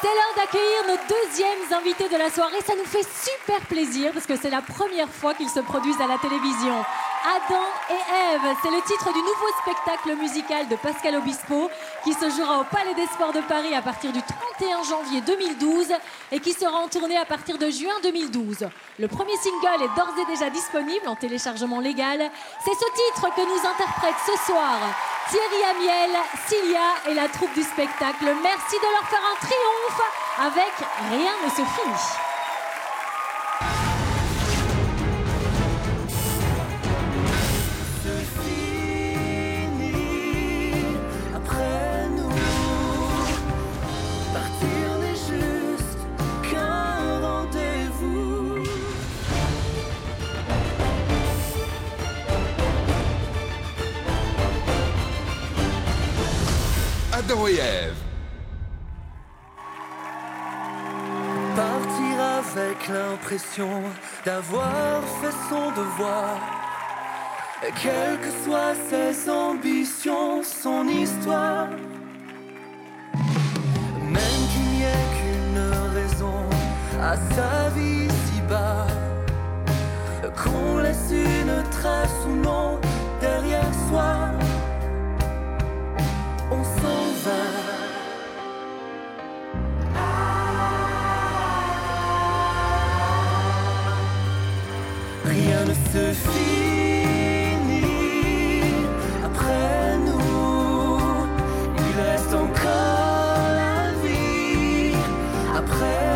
C'est l'heure d'accueillir nos deuxièmes invités de la soirée. Ça nous fait super plaisir parce que c'est la première fois qu'ils se produisent à la télévision. Adam et Ève, c'est le titre du nouveau spectacle musical de Pascal Obispo qui se jouera au Palais des Sports de Paris à partir du 31 janvier 2012 et qui sera en tournée à partir de juin 2012. Le premier single est d'ores et déjà disponible en téléchargement légal. C'est ce titre que nous interprète ce soir Thierry Amiel, Cilia et la troupe du spectacle. Merci de leur faire un triomphe avec Rien ne se finit. Partir avec l'impression d'avoir fait son devoir. Quelles que soient ses ambitions, son histoire. Même qu'il n'y ait qu'une raison à sa vie si bas. Qu'on laisse une trace ou non derrière soi. Rien ne se finit après nous. Il reste encore la vie après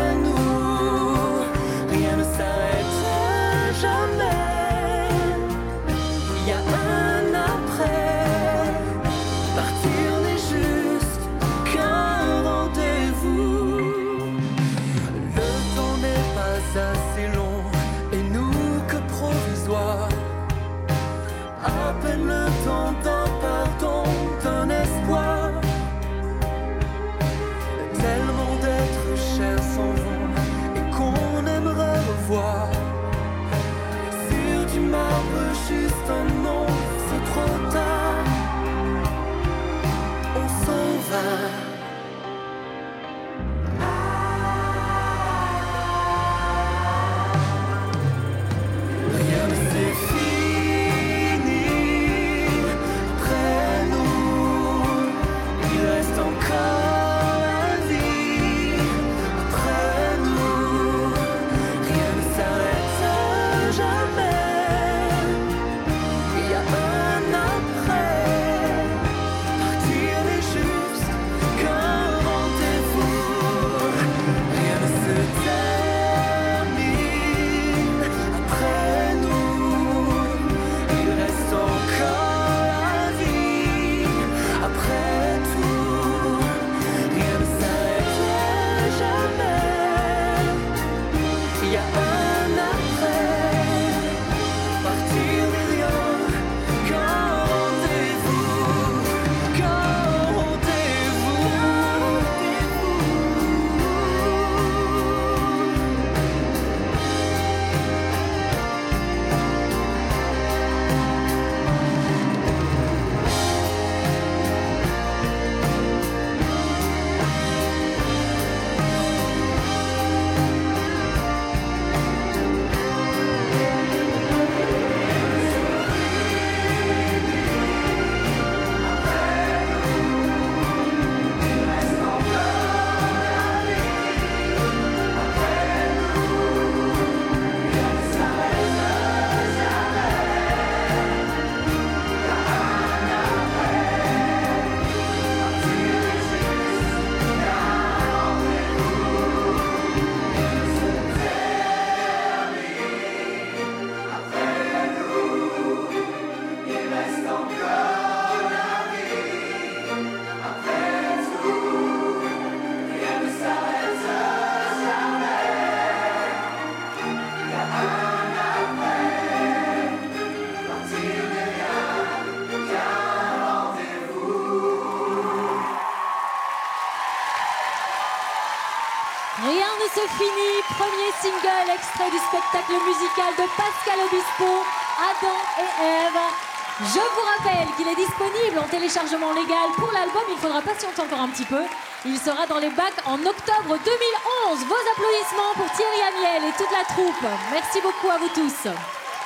se finit. Premier single extrait du spectacle musical de Pascal Obispo, Adam et Ève. Je vous rappelle qu'il est disponible en téléchargement légal pour l'album. Il faudra patienter encore un petit peu. Il sera dans les bacs en octobre 2011. Vos applaudissements pour Thierry Amiel et toute la troupe. Merci beaucoup à vous tous.